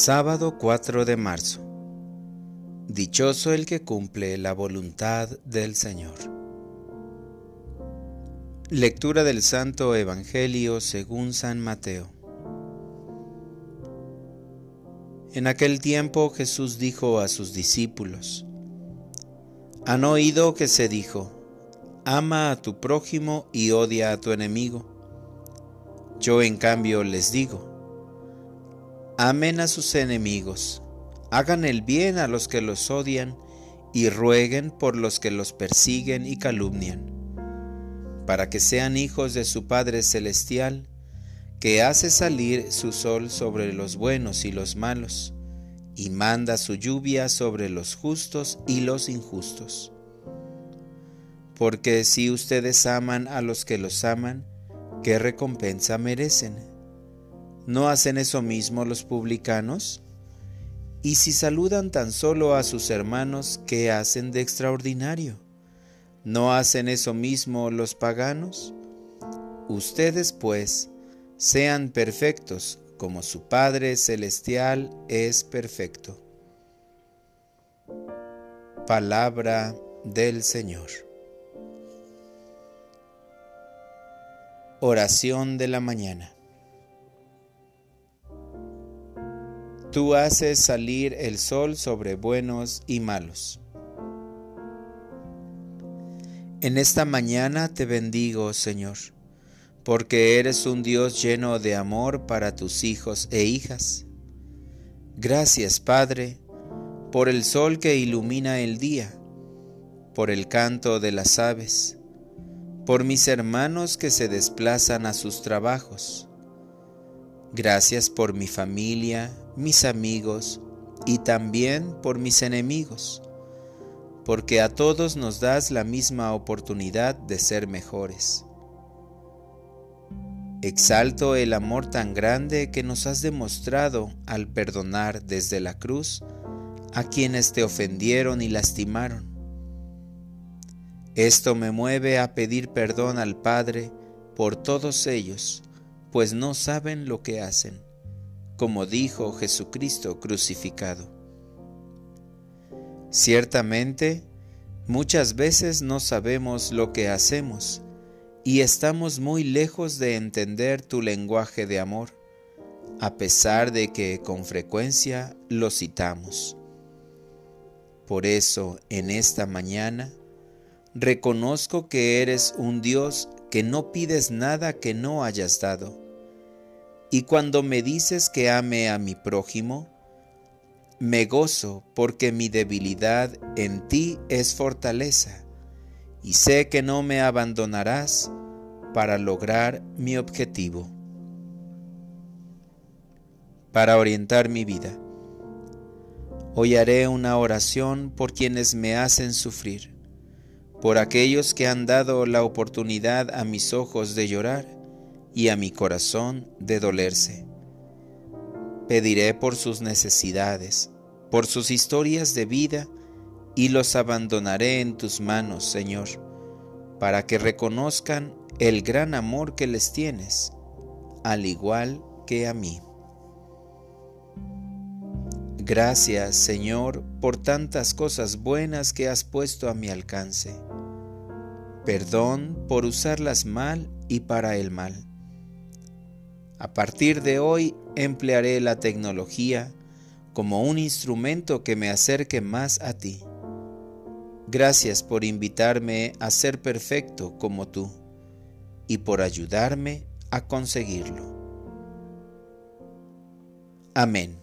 Sábado 4 de marzo. Dichoso el que cumple la voluntad del Señor. Lectura del Santo Evangelio según San Mateo. En aquel tiempo Jesús dijo a sus discípulos, Han oído que se dijo, Ama a tu prójimo y odia a tu enemigo. Yo en cambio les digo, Amen a sus enemigos, hagan el bien a los que los odian y rueguen por los que los persiguen y calumnian, para que sean hijos de su Padre Celestial, que hace salir su sol sobre los buenos y los malos, y manda su lluvia sobre los justos y los injustos. Porque si ustedes aman a los que los aman, ¿qué recompensa merecen? ¿No hacen eso mismo los publicanos? Y si saludan tan solo a sus hermanos, ¿qué hacen de extraordinario? ¿No hacen eso mismo los paganos? Ustedes, pues, sean perfectos como su Padre Celestial es perfecto. Palabra del Señor. Oración de la mañana. Tú haces salir el sol sobre buenos y malos. En esta mañana te bendigo, Señor, porque eres un Dios lleno de amor para tus hijos e hijas. Gracias, Padre, por el sol que ilumina el día, por el canto de las aves, por mis hermanos que se desplazan a sus trabajos. Gracias por mi familia, mis amigos y también por mis enemigos, porque a todos nos das la misma oportunidad de ser mejores. Exalto el amor tan grande que nos has demostrado al perdonar desde la cruz a quienes te ofendieron y lastimaron. Esto me mueve a pedir perdón al Padre por todos ellos, pues no saben lo que hacen como dijo Jesucristo crucificado. Ciertamente, muchas veces no sabemos lo que hacemos y estamos muy lejos de entender tu lenguaje de amor, a pesar de que con frecuencia lo citamos. Por eso, en esta mañana, reconozco que eres un Dios que no pides nada que no hayas dado y cuando me dices que ame a mi prójimo, me gozo porque mi debilidad en ti es fortaleza, y sé que no me abandonarás para lograr mi objetivo. Para orientar mi vida, hoy haré una oración por quienes me hacen sufrir, por aquellos que han dado la oportunidad a mis ojos de llorar, y a mi corazón de dolerse. Pediré por sus necesidades, por sus historias de vida, y los abandonaré en tus manos, Señor, para que reconozcan el gran amor que les tienes, al igual que a mí. Gracias, Señor, por tantas cosas buenas que has puesto a mi alcance. Perdón por usarlas mal y para el mal. A partir de hoy emplearé la tecnología como un instrumento que me acerque más a ti. Gracias por invitarme a ser perfecto como tú y por ayudarme a conseguirlo. Amén.